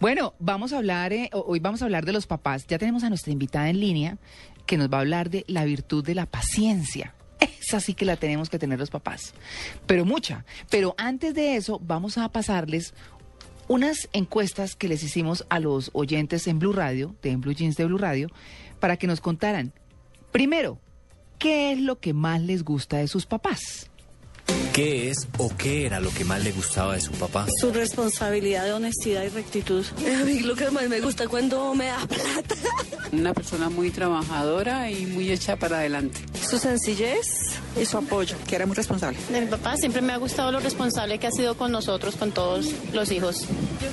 Bueno, vamos a hablar, eh, ho- hoy vamos a hablar de los papás. Ya tenemos a nuestra invitada en línea que nos va a hablar de la virtud de la paciencia. Esa sí que la tenemos que tener los papás, pero mucha. Pero antes de eso, vamos a pasarles unas encuestas que les hicimos a los oyentes en Blue Radio, de en Blue Jeans de Blue Radio, para que nos contaran, primero, ¿qué es lo que más les gusta de sus papás? ¿Qué es o qué era lo que más le gustaba de su papá? Su responsabilidad de honestidad y rectitud. A mí lo que más me gusta cuando me da plata. Una persona muy trabajadora y muy hecha para adelante. Su sencillez y su apoyo. que era muy responsable. De mi papá siempre me ha gustado lo responsable que ha sido con nosotros, con todos los hijos.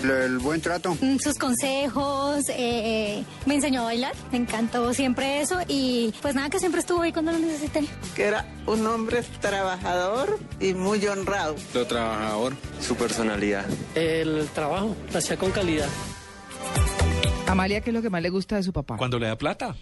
El buen trato. Mm, sus consejos, eh, me enseñó a bailar, me encantó siempre eso y pues nada, que siempre estuvo ahí cuando lo necesité. Que era un hombre trabajador y muy honrado. Lo trabajador. Su personalidad. El trabajo, lo hacía con calidad. Amalia, ¿qué es lo que más le gusta de su papá? Cuando le da plata.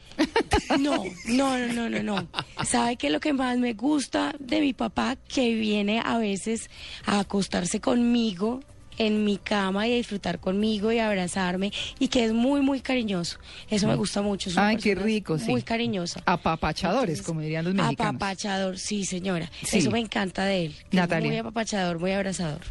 No, no, no, no, no, no. ¿Sabe qué es lo que más me gusta de mi papá? Que viene a veces a acostarse conmigo en mi cama y a disfrutar conmigo y abrazarme y que es muy, muy cariñoso. Eso me gusta mucho. es una Ay, qué rico, sí. Muy cariñosa. Apapachadores, como dirían los mexicanos. Apapachador, sí, señora. Sí. Eso me encanta de él. es Natalia. Muy apapachador, muy abrazador.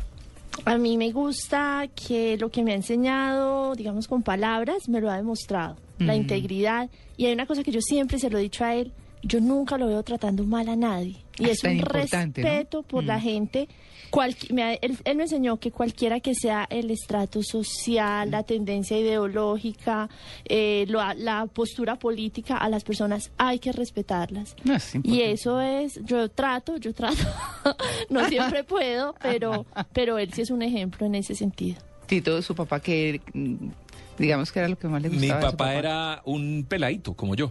A mí me gusta que lo que me ha enseñado, digamos con palabras, me lo ha demostrado. La Mm. integridad. Y hay una cosa que yo siempre se lo he dicho a él, yo nunca lo veo tratando mal a nadie. Y Ah, es tan un respeto por la Mm. gente. Cualqui- me ha- él, él me enseñó que cualquiera que sea el estrato social, la tendencia ideológica, eh, lo- la postura política, a las personas hay que respetarlas. No, es Y eso es, yo trato, yo trato, no siempre puedo, pero, pero él sí es un ejemplo en ese sentido. Tito, su papá, que mm, digamos que era lo que más le Mi gustaba. de su papá era un peladito, como yo.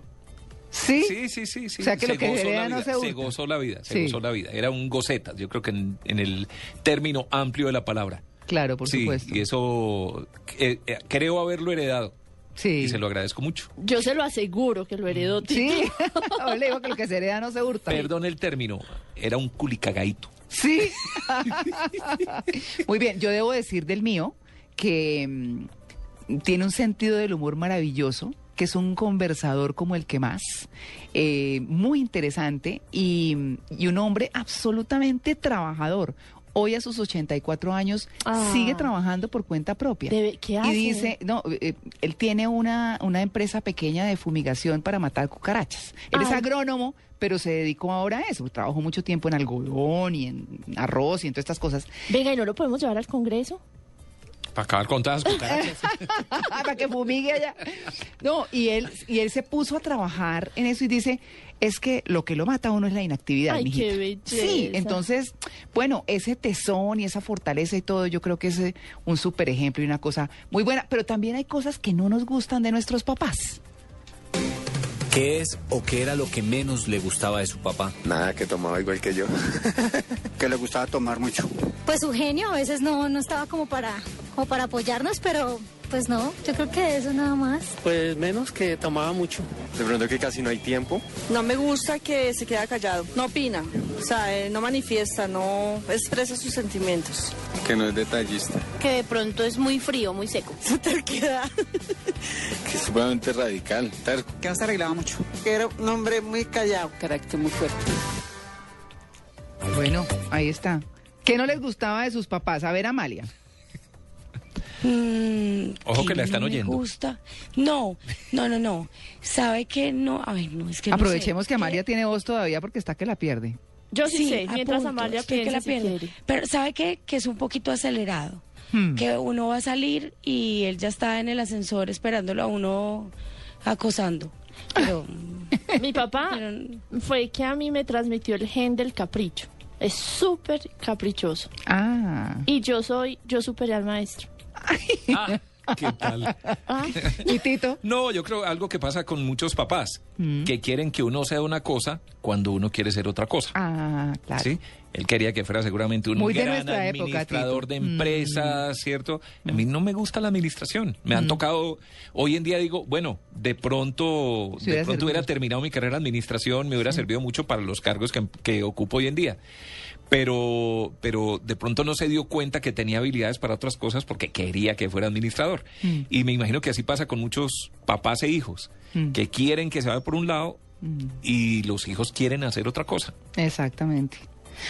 ¿Sí? Sí, sí, sí, sí. O sea, que lo que gozó hereda la no vida, se hurta. gozó la vida, se Sí. gozó la vida. Era un gocetas, yo creo que en, en el término amplio de la palabra. Claro, por sí, supuesto. y eso eh, eh, creo haberlo heredado Sí. y se lo agradezco mucho. Yo se lo aseguro que lo heredó Tito. Sí. Ahora le digo que lo que se hereda no se hurta. Perdón el término, era un culicagaito. Sí. Muy bien, yo debo decir del mío que mm, tiene un sentido del humor maravilloso, que es un conversador como el que más, eh, muy interesante y, y un hombre absolutamente trabajador. Hoy a sus 84 años Ah. sigue trabajando por cuenta propia. Debe- ¿qué y hace? dice, no, eh, él tiene una, una empresa pequeña de fumigación para matar cucarachas. Él es agrónomo, pero se dedicó ahora a eso. Trabajó mucho tiempo en algodón y en arroz y en todas estas cosas. Venga, ¿y no lo podemos llevar al Congreso? Para acabar con todas las cucarachas. para que fumigue allá. No, y él, y él se puso a trabajar en eso y dice, es que lo que lo mata a uno es la inactividad, Ay, mijita". qué belleza. Sí, entonces, bueno, ese tesón y esa fortaleza y todo, yo creo que es eh, un súper ejemplo y una cosa muy buena, pero también hay cosas que no nos gustan de nuestros papás. ¿Qué es o qué era lo que menos le gustaba de su papá? Nada, que tomaba igual que yo. que le gustaba tomar mucho. Pues su genio a veces no, no estaba como para, como para apoyarnos, pero pues no, yo creo que eso nada más. Pues menos que tomaba mucho. De pronto que casi no hay tiempo. No me gusta que se queda callado. No opina. O sea, eh, no manifiesta, no expresa sus sentimientos. Que no es detallista. Que de pronto es muy frío, muy seco. Su terquedad. Que es supremamente radical. Terco. Que no se arreglaba mucho. Que era un hombre muy callado. Carácter muy fuerte. Bueno, ahí está. ¿Qué no les gustaba de sus papás? A ver, Amalia. Mm, Ojo que la no están me oyendo. gusta. No, no, no, no. ¿Sabe que no? A ver, no, es que no Aprovechemos sé. que Amalia tiene voz todavía porque está que la pierde. Yo sí, sé, mientras punto, Amalia que la si quiere. Pero ¿sabe qué? Que es un poquito acelerado. Hmm. Que uno va a salir y él ya está en el ascensor esperándolo a uno acosando. Pero, Mi papá pero fue que a mí me transmitió el gen del capricho. Es súper caprichoso. Ah. Y yo soy, yo superé al maestro. Ah, ¿Qué tal? Ah, ¿Y Tito? No, yo creo algo que pasa con muchos papás, Mm. que quieren que uno sea una cosa cuando uno quiere ser otra cosa. Ah, claro. ¿Sí? Él quería que fuera seguramente un Muy de gran administrador de Mm. empresas, ¿cierto? A mí no me gusta la administración. Me han tocado, hoy en día digo, bueno, de pronto, de hubiera pronto hubiera terminado mi carrera en administración, me hubiera servido mucho para los cargos que, que ocupo hoy en día. Pero, pero de pronto no se dio cuenta que tenía habilidades para otras cosas porque quería que fuera administrador. Mm. Y me imagino que así pasa con muchos papás e hijos, Mm. que quieren que se vaya por un lado Mm. y los hijos quieren hacer otra cosa. Exactamente.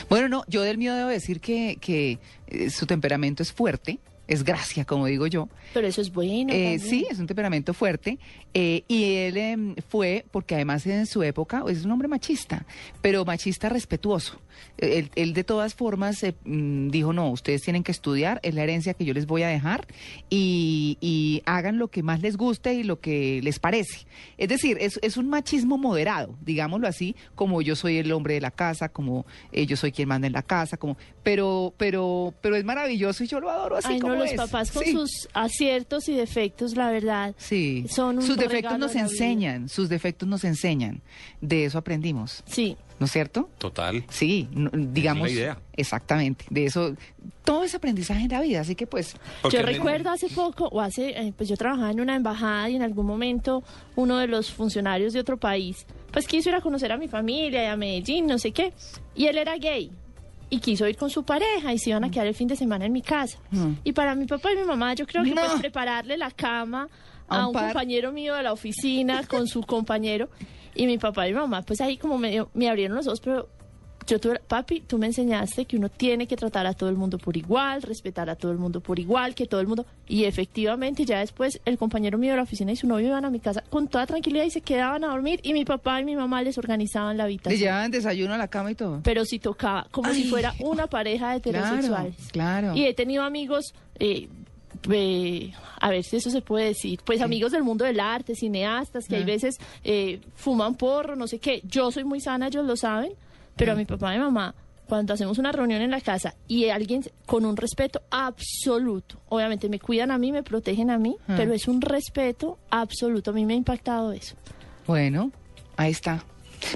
Bueno, no, yo del mío debo decir que, que eh, su temperamento es fuerte, es gracia, como digo yo. Pero eso es bueno. Eh, sí, es un temperamento fuerte. eh, y él em, fue, porque además en su época es un hombre machista, pero machista respetuoso. Eh, Él, él de todas formas eh, mm, dijo, no, ustedes tienen que estudiar, es la herencia que yo les voy a dejar y, y hagan lo que más les guste y lo que les parece. Es decir, es, es un machismo moderado, digámoslo así, como yo soy el hombre de la casa, como eh, yo soy quien manda en la casa, como, pero, pero, pero es maravilloso y yo lo adoro así Ay, no, los es. papás con Sí. sus aciertos y defectos, la verdad. Sí. Son un sus defectos nos enseñan, sus defectos nos enseñan. De eso aprendimos. Sí. ¿No es cierto? Total. Sí, no- digamos. la idea. Exactamente. De eso, todo es aprendizaje en la vida, así que pues. Porque yo recuerdo hace poco, o hace, eh, pues yo trabajaba en una embajada y en algún momento uno de los funcionarios de otro país, pues quiso ir a conocer a mi familia y a Medellín, no sé qué, y él era gay. Y quiso ir con su pareja y se iban a quedar el fin de semana en mi casa. Mm. Y para mi papá y mi mamá, yo creo que No. pues prepararle la cama A a un par. compañero mío de la oficina con su compañero. Y mi papá y mi mamá, pues ahí como medio, me abrieron los ojos, pero yo tuve, papi, tú me enseñaste que uno tiene que tratar a todo el mundo por igual, respetar a todo el mundo por igual, que todo el mundo... Y efectivamente ya después el compañero mío de la oficina y su novio iban a mi casa con toda tranquilidad y se quedaban a dormir y mi papá y mi mamá les organizaban la Le habitación. llevaban desayuno a la cama y todo. Pero si tocaba, como si fuera una pareja de heterosexuales. Claro, claro. Y he tenido amigos, eh, eh, a ver si eso se puede decir, pues amigos del mundo del arte, cineastas, que hay Ah. veces eh, fuman porro, no sé qué. Yo soy muy sana, ellos lo saben, pero a mi papá y mi mamá, cuando hacemos una reunión en la casa y alguien con un respeto absoluto, obviamente me cuidan a mí, me protegen a mí, Ah. pero es un respeto absoluto. A mí me ha impactado eso. Bueno, ahí está.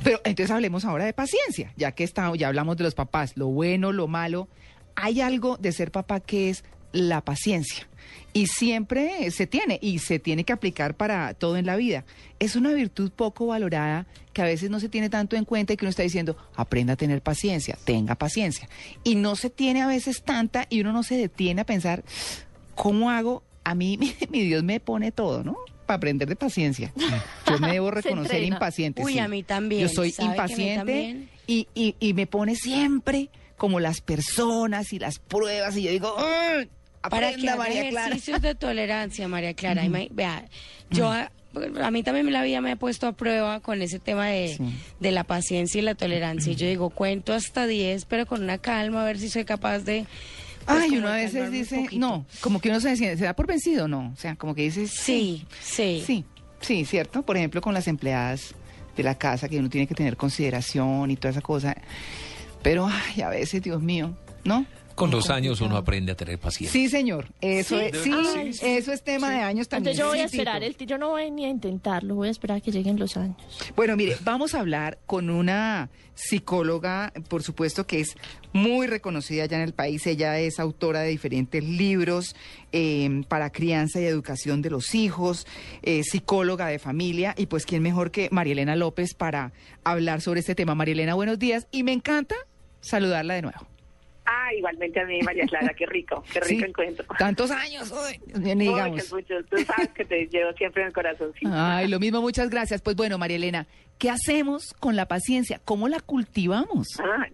Pero entonces hablemos ahora de paciencia, ya que está, ya hablamos de los papás, lo bueno, lo malo. Hay algo de ser papá que es la paciencia. Y siempre se tiene, y se tiene que aplicar para todo en la vida. Es una virtud poco valorada que a veces no se tiene tanto en cuenta y que uno está diciendo, aprenda a tener paciencia, tenga paciencia. Y no se tiene a veces tanta y uno no se detiene a pensar, ¿cómo hago? A mí, mi Dios me pone todo, ¿no? Para aprender de paciencia. Yo me debo reconocer impaciente. Uy, sí. a mí también, Yo soy ¿sabe que a mí impaciente y, y me pone siempre como las personas y las pruebas y yo digo, "Ay, Para que aprenda, haga María Clara. ejercicios de tolerancia, María Clara. Ima- Vea, yo a, a mí también la vida me ha puesto a prueba con ese tema de, Sí. de la paciencia y la tolerancia. Y yo digo, cuento hasta 10, pero con una calma, a ver si soy capaz de... pues, Ay, uno a veces dice, no, como que uno se, se da por vencido, no. O sea, como que dices, Sí, sí. Sí, sí, cierto. Por ejemplo, con las empleadas de la casa, que uno tiene que tener consideración y toda esa cosa. Pero, ay, a veces, Dios mío, ¿no? Con los años uno aprende a tener paciencia. Sí, señor. Eso Sí. es, sí, eso es tema de años también. Entonces yo voy a esperar, el, yo no voy ni a intentarlo, voy a esperar a que lleguen los años. Bueno, mire, vamos a hablar con una psicóloga, por supuesto que es muy reconocida ya en el país. Ella es autora de diferentes libros eh, para crianza y educación de los hijos, eh, psicóloga de familia y pues quién mejor que María Elena López para hablar sobre este tema. María Elena, buenos días y me encanta saludarla de nuevo. Ah, igualmente a mí, María Clara, qué rico, qué rico Sí, encuentro. Tantos años, uy, ni digamos. Muchos, muchos. Tú sabes que te llevo siempre en el corazón. sí. Ay, lo mismo, muchas gracias. Pues bueno, María Elena, ¿qué hacemos con la paciencia? ¿Cómo la cultivamos? Ah.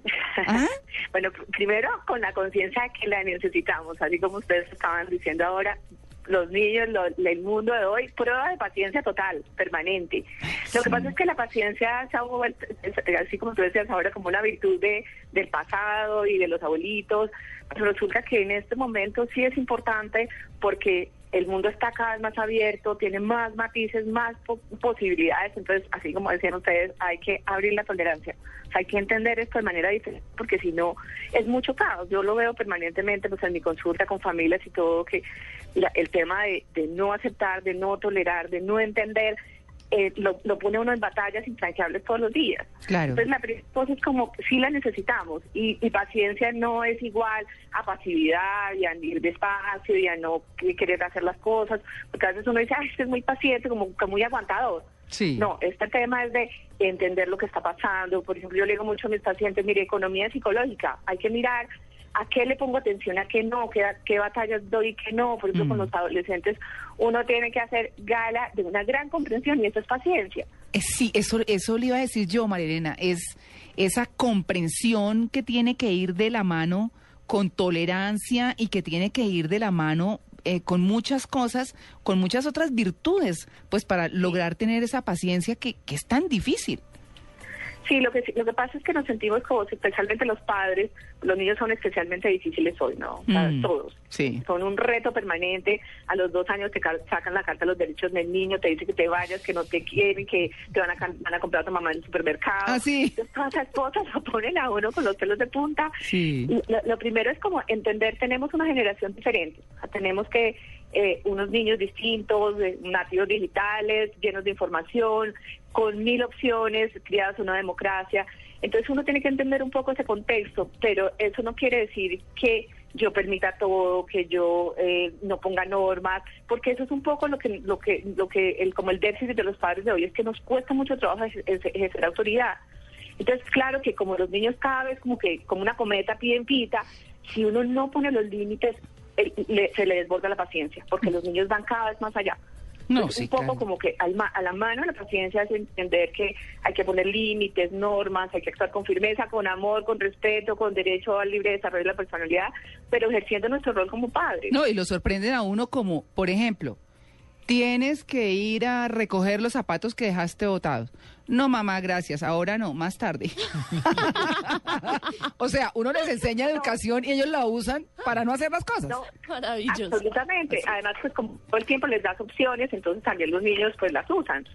¿Ah? Bueno, pr- primero con la conciencia que la necesitamos, así como ustedes estaban diciendo ahora, los niños, lo- el mundo de hoy, prueba de paciencia total, permanente. Lo que pasa es que la paciencia así como tú decías ahora, como una virtud de, del pasado y de los abuelitos, pero resulta que en este momento sí es importante porque el mundo está cada vez más abierto, tiene más matices, más po- posibilidades, entonces, así como decían ustedes, hay que abrir la tolerancia, hay que entender esto de manera diferente, porque si no, es mucho caos. Yo lo veo permanentemente pues, en mi consulta con familias y todo, que la- el tema de, de no aceptar, de no tolerar, de no entender, eh, lo, lo pone uno en batallas infranqueables todos los días. Claro. Entonces la primera cosa es como, sí la necesitamos y, y paciencia no es igual a pasividad y a ir despacio y a no que- querer hacer las cosas, porque a veces uno dice, ay, este es muy paciente, como que muy aguantador. Sí. No, este tema es de entender lo que está pasando. Por ejemplo, yo le digo mucho a mis pacientes, mire, economía psicológica, hay que mirar a qué le pongo atención, a qué no, qué, qué batallas doy y qué no. Por ejemplo, con los adolescentes uno tiene que hacer gala de una gran comprensión y eso es paciencia. Eh, Sí, eso, eso le iba a decir yo, María Elena, es esa comprensión que tiene que ir de la mano con tolerancia y que tiene que ir de la mano eh, con muchas cosas, con muchas otras virtudes, pues para lograr tener esa paciencia que, que es tan difícil. Sí, lo que lo que pasa es que nos sentimos como, especialmente los padres, los niños son especialmente difíciles hoy, ¿no? O sea, Mm, todos. Sí. Son un reto permanente. A los dos años te ca- sacan la carta de los derechos del niño, te dicen que te vayas, que no te quieren, que te van a, van a comprar a tu mamá en el supermercado. Ah, sí. Todas esas cosas lo ponen a uno con los pelos de punta. Sí. Lo, lo primero es como entender, tenemos una generación diferente. O sea, tenemos que eh, unos niños distintos, eh, nativos digitales, llenos de información, con mil opciones, criados en una democracia. Entonces uno tiene que entender un poco ese contexto, pero eso no quiere decir que yo permita todo, que yo eh, no ponga normas, porque eso es un poco lo que lo que lo que el como el déficit de los padres de hoy es que nos cuesta mucho trabajo ejer- ejercer autoridad. Entonces, claro que como los niños cada vez como que como una cometa piden pita, si uno no pone los límites, el- le- se le desborda la paciencia, porque los niños van cada vez más allá. No, Entonces, sí, un poco claro. como que al ma- a la mano la paciencia es entender que hay que poner límites, normas, hay que actuar con firmeza, con amor, con respeto, con derecho al libre desarrollo de la personalidad, pero ejerciendo nuestro rol como padres. No, y lo sorprenden a uno como, por ejemplo, tienes que ir a recoger los zapatos que dejaste botados. No, mamá, gracias. Ahora no, más tarde. o sea, uno les enseña educación y ellos la usan para no hacer las cosas. No, Maravilloso. Absolutamente. Además, pues como todo el tiempo les das opciones, entonces también los niños pues las usan.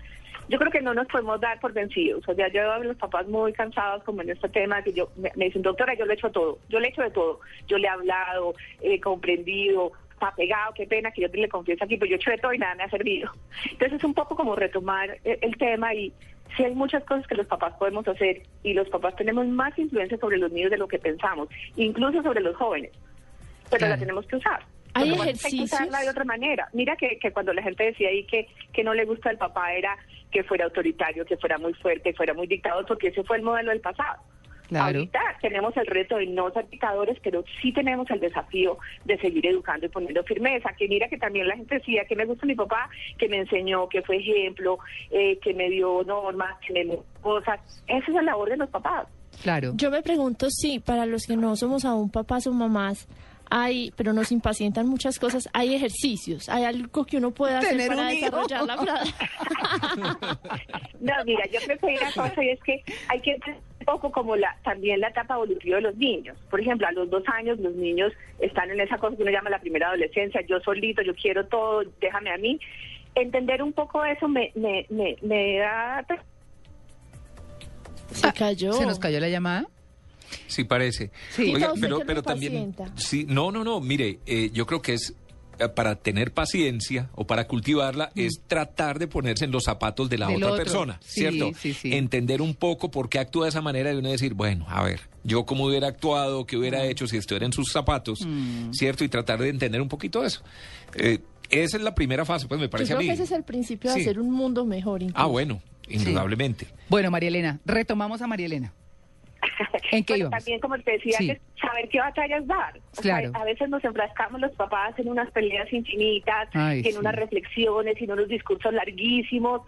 Yo creo que no nos podemos dar por vencidos. O sea, yo veo a los papás muy cansados como en este tema, que yo me, me dicen, doctora, yo le he hecho todo. Yo le he hecho de todo. Yo le he hablado, he comprendido, está pegado, qué pena que yo le confieso aquí, pero yo he hecho de todo y nada me ha servido. Entonces es un poco como retomar eh, el tema y sí hay muchas cosas que los papás podemos hacer y los papás tenemos más influencia sobre los niños de lo que pensamos, incluso sobre los jóvenes, pero Claro. la tenemos que usar. ¿Hay que usarla de otra manera. Mira que, que cuando la gente decía ahí que, que no le gusta el papá era que fuera autoritario, que fuera muy fuerte, que fuera muy dictador, porque ese fue el modelo del pasado. Claro. Ahorita tenemos el reto de no ser dictadores, pero sí tenemos el desafío de seguir educando y poniendo firmeza. Que mira que también la gente decía que me gusta mi papá, que me enseñó, que fue ejemplo, eh, que me dio normas, que me dio cosas. Esa es la labor de los papás. Claro. Yo me pregunto si para los que no somos aún papás o mamás, hay, pero nos impacientan muchas cosas, hay ejercicios, hay algo que uno puede hacer para desarrollar la frase. No, mira, yo creo que hay una cosa y es que hay que poco como la también la etapa evolutiva de los niños. Por ejemplo, a los dos años los niños están en esa cosa que uno llama la primera adolescencia, yo solito, yo quiero todo, déjame a mí. Entender un poco eso me, me, me, me da... Se cayó. ¿Se nos cayó la llamada? Sí, parece. Sí. Oiga, pero, pero también. Sí, no, no, no. Mire, eh, yo creo que es para tener paciencia o para cultivarla es tratar de ponerse en los zapatos de la Mm. Del otra otro. persona, Sí, ¿cierto? sí, sí. Entender un poco por qué actúa de esa manera y uno decir, bueno, a ver, yo cómo hubiera actuado, qué hubiera Mm. hecho si estuviera en sus zapatos, ¿cierto? Y tratar de entender un poquito eso. Eh, esa es la primera fase, pues me Yo parece a creo mí. que ese es el principio de hacer un mundo mejor. incluso. Ah, bueno, indudablemente. Bueno, María Elena, retomamos a María Elena. ¿En qué Bueno, íbamos? también, como te decía, Sí. antes, saber qué batallas dar. O Claro. sea, a veces nos enfrascamos los papás en unas peleas infinitas, Ay, en sí. unas reflexiones, en unos discursos larguísimos.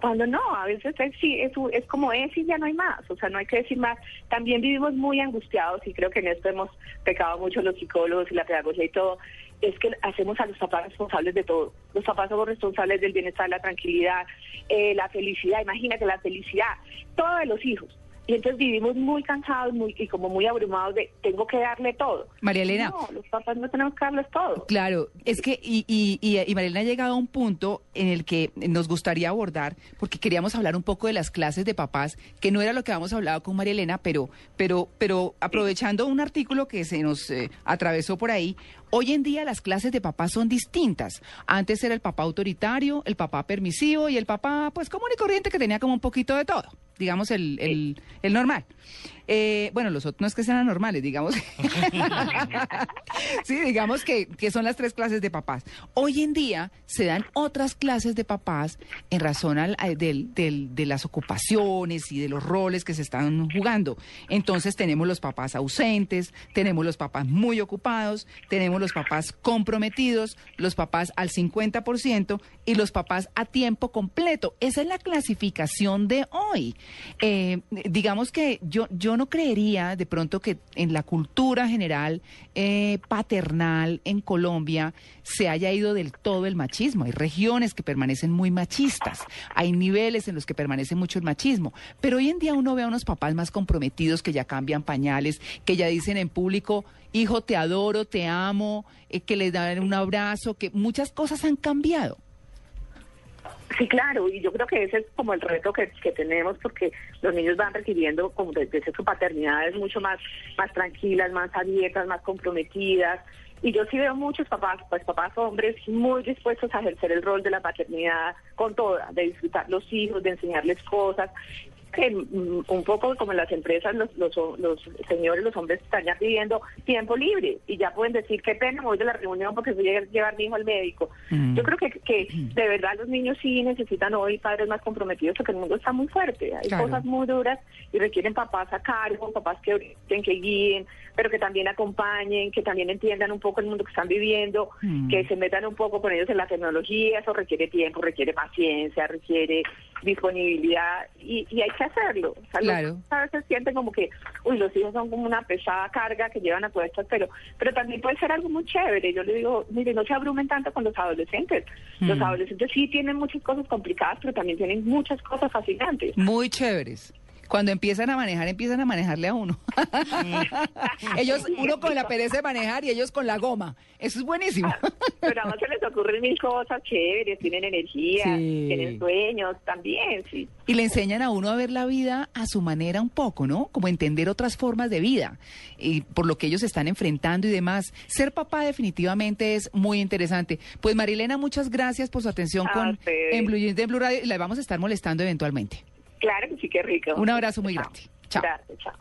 Cuando no, a veces es, sí, es, es como es y ya no hay más, o sea, no hay que decir más. También vivimos muy angustiados y creo que en esto hemos pecado mucho los psicólogos y la pedagogía y todo, es que hacemos a los papás responsables de todo. Los papás somos responsables del bienestar, la tranquilidad, eh, la felicidad, imagínate la felicidad, todo de los hijos. Y entonces vivimos muy cansados muy, y como muy abrumados de tengo que darle todo. María Elena. No, los papás no tenemos que darles todo. Claro, es que, y, y, y, y María Elena ha llegado a un punto en el que nos gustaría abordar, porque queríamos hablar un poco de las clases de papás, que no era lo que habíamos hablado con María Elena, pero, pero, pero aprovechando un artículo que se nos eh, atravesó por ahí, Hoy en día las clases de papás son distintas. Antes era el papá autoritario, el papá permisivo y el papá, pues, común y corriente que tenía como un poquito de todo, digamos el, el, el normal. Eh, bueno, los otros no es que sean anormales, digamos. sí, digamos que, que son las tres clases de papás. Hoy en día se dan otras clases de papás en razón al- al- del- del- de las ocupaciones y de los roles que se están jugando. Entonces tenemos los papás ausentes, tenemos los papás muy ocupados, tenemos los papás comprometidos, los papás al 50% y los papás a tiempo completo. Esa es la clasificación de hoy. Eh, digamos que yo, yo no creería de pronto que en la cultura general eh, paternal en Colombia se haya ido del todo el machismo. Hay regiones que permanecen muy machistas, hay niveles en los que permanece mucho el machismo, pero hoy en día uno ve a unos papás más comprometidos que ya cambian pañales, que ya dicen en público, hijo, te adoro, te amo, eh, que les dan un abrazo, que muchas cosas han cambiado. Sí, claro, y yo creo que ese es como el reto que, que tenemos porque los niños van requiriendo como desde su paternidades mucho más, más tranquilas, más abiertas, más comprometidas. Y yo sí veo muchos papás, pues papás hombres muy dispuestos a ejercer el rol de la paternidad con toda, de disfrutar los hijos, de enseñarles cosas que mm, un poco como en las empresas los, los, los señores, los hombres están ya pidiendo tiempo libre y ya pueden decir qué pena, voy de la reunión porque voy a llevar mi hijo al médico. Mm. Yo creo que, que de verdad los niños sí necesitan hoy padres más comprometidos porque el mundo está muy fuerte, hay Claro. cosas muy duras y requieren papás a cargo, papás que orienten, que guíen, pero que también acompañen, que también entiendan un poco el mundo que están viviendo, Mm. que se metan un poco con ellos en la tecnología, eso requiere tiempo, requiere paciencia, requiere disponibilidad y, y hay que hacerlo. O sea, los Claro. a veces sienten como que, uy, los hijos son como una pesada carga que llevan a cuestas, pero, pero también puede ser algo muy chévere. Yo le digo, mire, no se abrumen tanto con los adolescentes. Los Mm. adolescentes sí tienen muchas cosas complicadas, pero también tienen muchas cosas fascinantes. Muy chéveres. Cuando empiezan a manejar, empiezan a manejarle a uno. ellos, uno con la pereza de manejar y ellos con la goma. Eso es buenísimo. Pero además se les ocurren mil cosas chéveres, tienen energía, Sí. tienen sueños también, sí. Y le enseñan a uno a ver la vida a su manera un poco, ¿no? Como entender otras formas de vida y por lo que ellos están enfrentando y demás. Ser papá definitivamente es muy interesante. Pues Marilena, muchas gracias por su atención A con en Blue de Blue Radio la vamos a estar molestando eventualmente. Claro que sí, qué rico. Un abrazo muy grande. Chao. Gracias, chao.